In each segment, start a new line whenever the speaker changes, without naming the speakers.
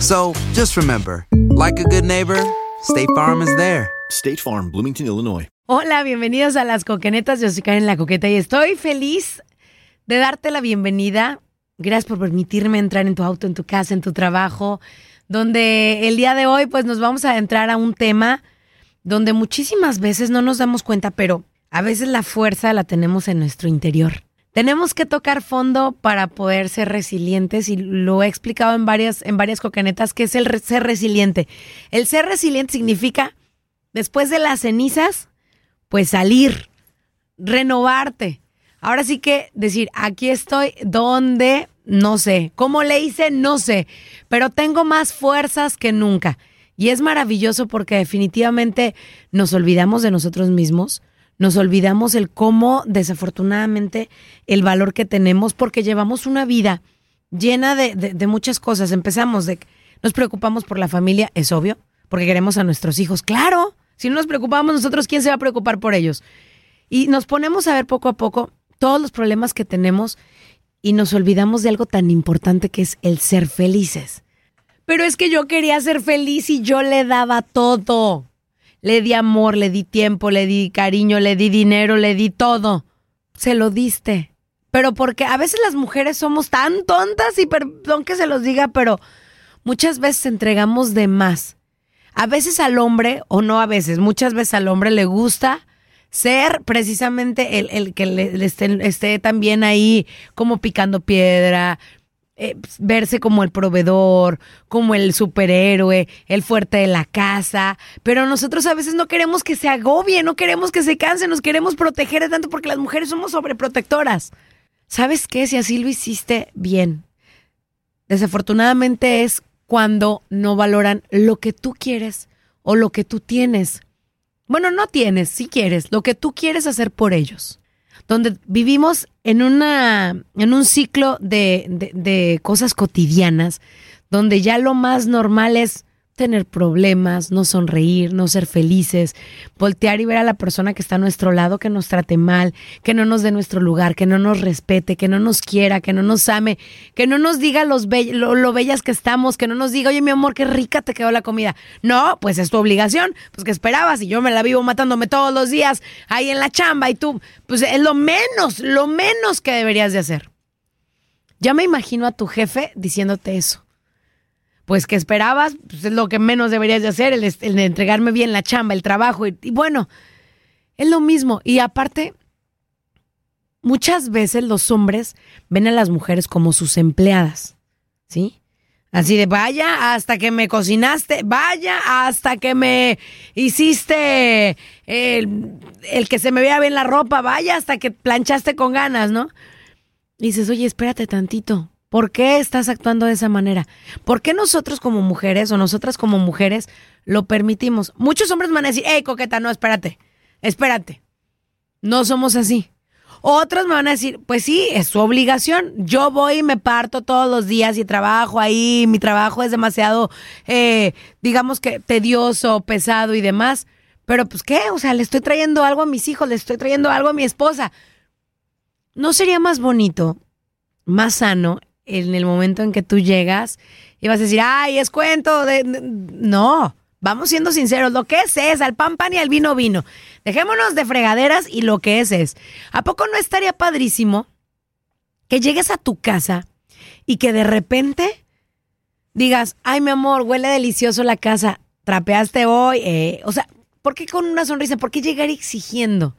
So just remember, like a good neighbor, State Farm is there.
State Farm, Bloomington, Illinois.
Hola, bienvenidos a las coquenetas. Yo soy Karen La Coqueta y estoy feliz de darte la bienvenida. Gracias por permitirme entrar en tu auto, en tu casa, en tu trabajo, donde el día de hoy pues nos vamos a entrar a un tema donde muchísimas veces no nos damos cuenta, pero a veces la fuerza la tenemos en nuestro interior. Tenemos que tocar fondo para poder ser resilientes y lo he explicado en varias, en varias coquenetas que es el ser resiliente. El ser resiliente significa, después de las cenizas, pues salir, renovarte. Ahora sí que decir, aquí estoy, ¿dónde? No sé. ¿Cómo le hice? No sé. Pero tengo más fuerzas que nunca. Y es maravilloso porque definitivamente nos olvidamos de nosotros mismos, nos olvidamos el cómo, desafortunadamente, el valor que tenemos porque llevamos una vida llena de, de- muchas cosas. Empezamos de, nos preocupamos por la familia, es obvio, porque queremos a nuestros hijos. Claro, si no nos preocupamos nosotros, ¿quién se va a preocupar por ellos? Y nos ponemos a ver poco a poco todos los problemas que tenemos y nos olvidamos de algo tan importante que es el ser felices. Pero es que yo quería ser feliz y yo le daba todo. Le di amor, le di tiempo, le di cariño, le di dinero, le di todo. Se lo diste. Pero porque a veces las mujeres somos tan tontas y perdón que se los diga, pero muchas veces entregamos de más. A veces al hombre, o no a veces, muchas veces al hombre le gusta ser precisamente el, el que le, esté, esté también ahí como picando piedra, eh, verse como el proveedor, como el superhéroe, el fuerte de la casa, pero nosotros a veces no queremos que se agobie, no queremos que se canse, nos queremos proteger de tanto porque las mujeres somos sobreprotectoras. ¿Sabes qué? Si así lo hiciste bien. Desafortunadamente es cuando no valoran lo que tú quieres o lo que tú tienes. Bueno, no tienes, si quieres, lo que tú quieres hacer por ellos. Donde vivimos en, una, en un ciclo de, de- de cosas cotidianas, donde ya lo más normal es tener problemas, no sonreír, no ser felices, voltear y ver a la persona que está a nuestro lado que nos trate mal, que no nos dé nuestro lugar, que no nos respete, que no nos quiera, que no nos ame, que no nos diga los lo, lo bellas que estamos, que no nos diga, oye mi amor, qué rica te quedó la comida. No, pues es tu obligación, pues que esperabas y yo me la vivo matándome todos los días ahí en la chamba y tú, pues es lo menos, lo menos que deberías de hacer. Ya me imagino a tu jefe diciéndote eso pues que esperabas, pues es lo que menos deberías de hacer, el, entregarme bien la chamba, el trabajo. Y, y bueno, es lo mismo. Y aparte, muchas veces los hombres ven a las mujeres como sus empleadas, ¿sí? Así de vaya hasta que me cocinaste, vaya hasta que me hiciste el, el que se me vea bien la ropa, vaya hasta que planchaste con ganas, ¿no? Y dices, oye, espérate tantito. ¿Por qué estás actuando de esa manera? ¿Por qué nosotros como mujeres o nosotras como mujeres lo permitimos? Muchos hombres van a decir, hey, coqueta, no, espérate, espérate. No somos así. Otros me van a decir, pues sí, es su obligación. Yo voy y me parto todos los días y trabajo ahí, mi trabajo es demasiado, eh, digamos que tedioso, pesado y demás. Pero pues qué, o sea, le estoy trayendo algo a mis hijos, le estoy trayendo algo a mi esposa. ¿No sería más bonito, más sano, en el momento en que tú llegas y vas a decir, ay, es cuento de... No, vamos siendo sinceros, lo que es es, al pan pan y al vino vino. Dejémonos de fregaderas y lo que es es. ¿A poco no estaría padrísimo que llegues a tu casa y que de repente digas, ay, mi amor, huele delicioso la casa, trapeaste hoy? Eh, o sea, ¿por qué con una sonrisa? ¿Por qué llegar exigiendo?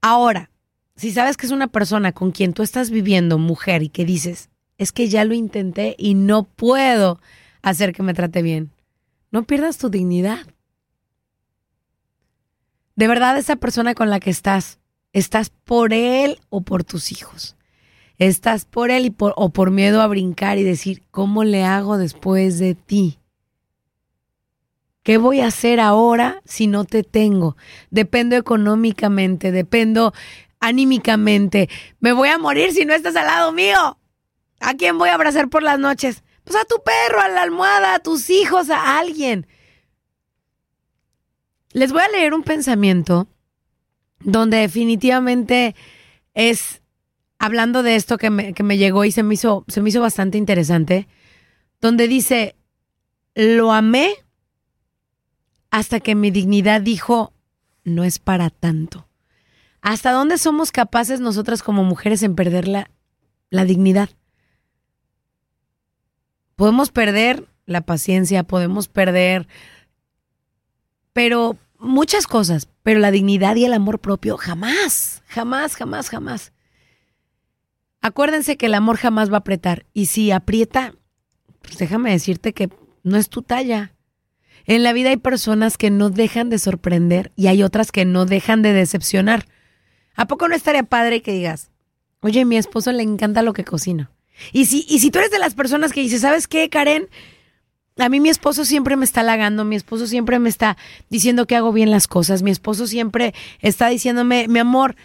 Ahora, si sabes que es una persona con quien tú estás viviendo, mujer, y que dices, es que ya lo intenté y no puedo hacer que me trate bien, no pierdas tu dignidad. De verdad, esa persona con la que estás, estás por él o por tus hijos. Estás por él y o por miedo a brincar y decir, ¿cómo le hago después de ti? ¿Qué voy a hacer ahora si no te tengo? Dependo económicamente, dependo anímicamente. Me voy a morir si no estás al lado mío. ¿A quién voy a abrazar por las noches? Pues a tu perro, a la almohada, a tus hijos, a alguien. Les voy a leer un pensamiento donde definitivamente es, hablando de esto que me, que me llegó y se me, hizo, se me hizo bastante interesante, donde dice, lo amé hasta que mi dignidad dijo, no es para tanto. ¿Hasta dónde somos capaces nosotras como mujeres en perder la, la dignidad? Podemos perder la paciencia, podemos perder, pero muchas cosas, pero la dignidad y el amor propio jamás, jamás, jamás, jamás. Acuérdense que el amor jamás va a apretar y si aprieta, pues déjame decirte que no es tu talla. En la vida hay personas que no dejan de sorprender y hay otras que no dejan de decepcionar. ¿A poco no estaría padre que digas, oye, mi esposo le encanta lo que cocina? Y si, y si tú eres de las personas que dices, ¿sabes qué, Karen? A mí mi esposo siempre me está halagando, mi esposo siempre me está diciendo que hago bien las cosas, mi esposo siempre está diciéndome, mi amor,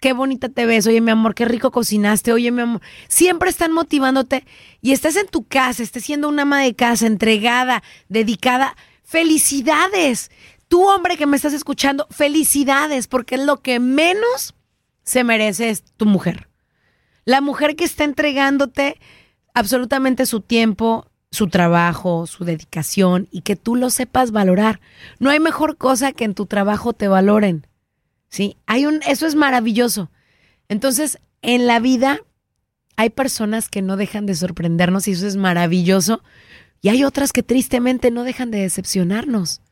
qué bonita te ves, oye mi amor, qué rico cocinaste, oye mi amor, siempre están motivándote y estás en tu casa, estés siendo una ama de casa, entregada, dedicada, felicidades. Tú hombre que me estás escuchando, felicidades, porque es lo que menos se merece tu mujer. La mujer que está entregándote absolutamente su tiempo, su trabajo, su dedicación y que tú lo sepas valorar. No hay mejor cosa que en tu trabajo te valoren. ¿Sí? Hay un eso es maravilloso. Entonces, en la vida hay personas que no dejan de sorprendernos y eso es maravilloso, y hay otras que tristemente no dejan de decepcionarnos.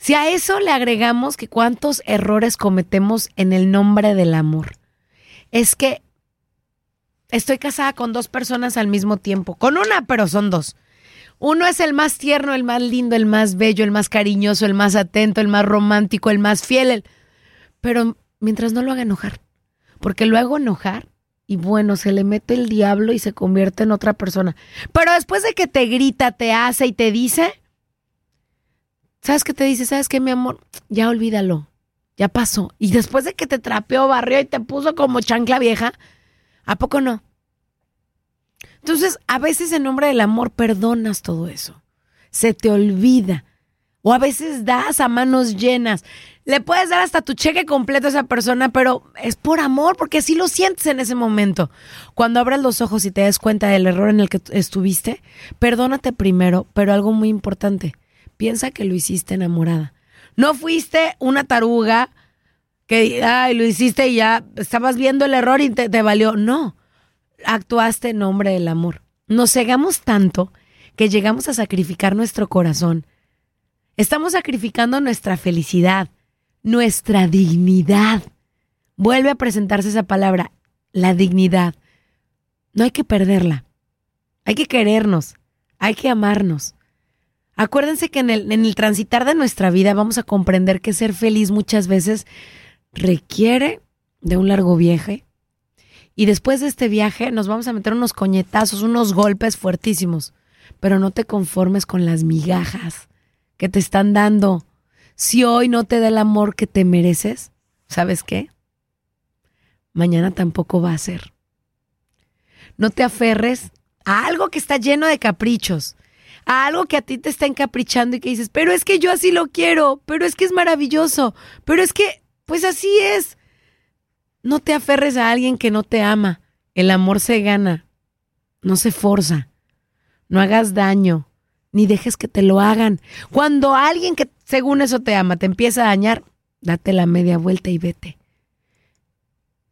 Si a eso le agregamos que cuántos errores cometemos en el nombre del amor, es que estoy casada con dos personas al mismo tiempo, con una, pero son dos. Uno es el más tierno, el más lindo, el más bello, el más cariñoso, el más atento, el más romántico, el más fiel, pero mientras no lo haga enojar, porque lo hago enojar y bueno, se le mete el diablo y se convierte en otra persona. Pero después de que te grita, te hace y te dice, ¿sabes qué te dice? ¿Sabes qué, mi amor? Ya olvídalo, ya pasó. Y después de que te trapeó, barrió y te puso como chancla vieja, ¿A poco no? Entonces, a veces en nombre del amor perdonas todo eso. Se te olvida. O a veces das a manos llenas. Le puedes dar hasta tu cheque completo a esa persona, pero es por amor, porque así lo sientes en ese momento. Cuando abras los ojos y te des cuenta del error en el que estuviste, perdónate primero, pero algo muy importante, piensa que lo hiciste enamorada. No fuiste una taruga que ay, lo hiciste y ya estabas viendo el error y te, te valió. No, actuaste en nombre del amor. Nos cegamos tanto que llegamos a sacrificar nuestro corazón. Estamos sacrificando nuestra felicidad, nuestra dignidad. Vuelve a presentarse esa palabra, la dignidad. No hay que perderla. Hay que querernos, hay que amarnos. Acuérdense que en el, transitar de nuestra vida vamos a comprender que ser feliz muchas veces requiere de un largo viaje. Y después de este viaje nos vamos a meter unos coñetazos, unos golpes fuertísimos. Pero no te conformes con las migajas que te están dando. Si hoy no te da el amor que te mereces, ¿sabes qué? Mañana tampoco va a ser. No te aferres a algo que está lleno de caprichos, a algo que a ti te está encaprichando y que dices, pero es que yo así lo quiero, pero es que es maravilloso, pero es que, pues así es. No te aferres a alguien que no te ama. El amor se gana, no se forza. No hagas daño, ni dejes que te lo hagan. Cuando alguien que según eso te ama te empieza a dañar, date la media vuelta y vete.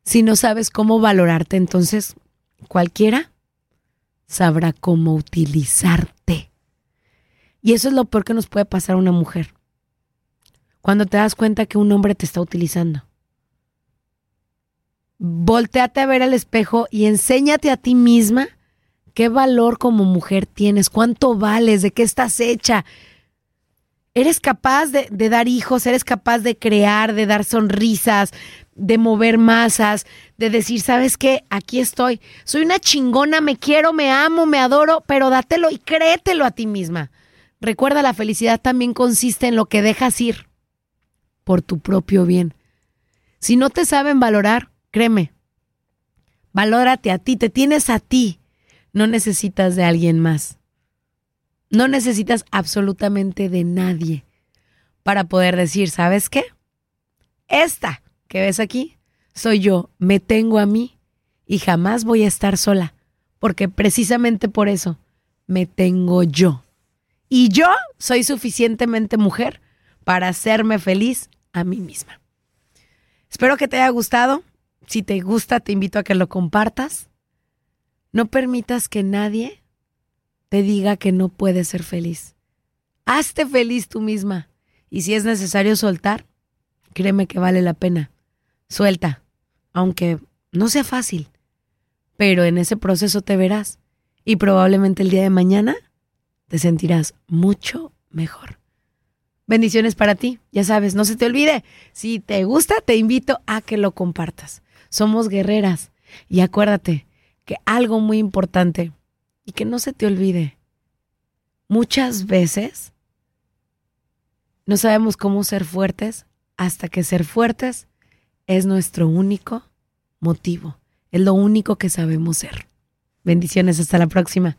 Si no sabes cómo valorarte, entonces cualquiera sabrá cómo utilizarte. Y eso es lo peor que nos puede pasar a una mujer. Cuando te das cuenta que un hombre te está utilizando. Volteate a ver al espejo y enséñate a ti misma qué valor como mujer tienes, cuánto vales, de qué estás hecha. Eres capaz de, dar hijos, eres capaz de crear, de dar sonrisas, de mover masas, de decir, ¿sabes qué? Aquí estoy. Soy una chingona, me quiero, me amo, me adoro, pero dátelo y créetelo a ti misma. Recuerda, la felicidad también consiste en lo que dejas ir por tu propio bien. Si no te saben valorar, créeme, valórate a ti, te tienes a ti. No necesitas de alguien más. No necesitas absolutamente de nadie para poder decir, ¿sabes qué? Esta que ves aquí soy yo, me tengo a mí y jamás voy a estar sola, porque precisamente por eso me tengo yo. Y yo soy suficientemente mujer para hacerme feliz a mí misma. Espero que te haya gustado. Si te gusta, te invito a que lo compartas. No permitas que nadie te diga que no puedes ser feliz. Hazte feliz tú misma. Y si es necesario soltar, créeme que vale la pena. Suelta, aunque no sea fácil. Pero en ese proceso te verás y probablemente el día de mañana te sentirás mucho mejor. Bendiciones para ti, ya sabes, no se te olvide, si te gusta te invito a que lo compartas. Somos guerreras y acuérdate que algo muy importante y que no se te olvide, muchas veces no sabemos cómo ser fuertes hasta que ser fuertes es nuestro único motivo, es lo único que sabemos ser. Bendiciones, hasta la próxima.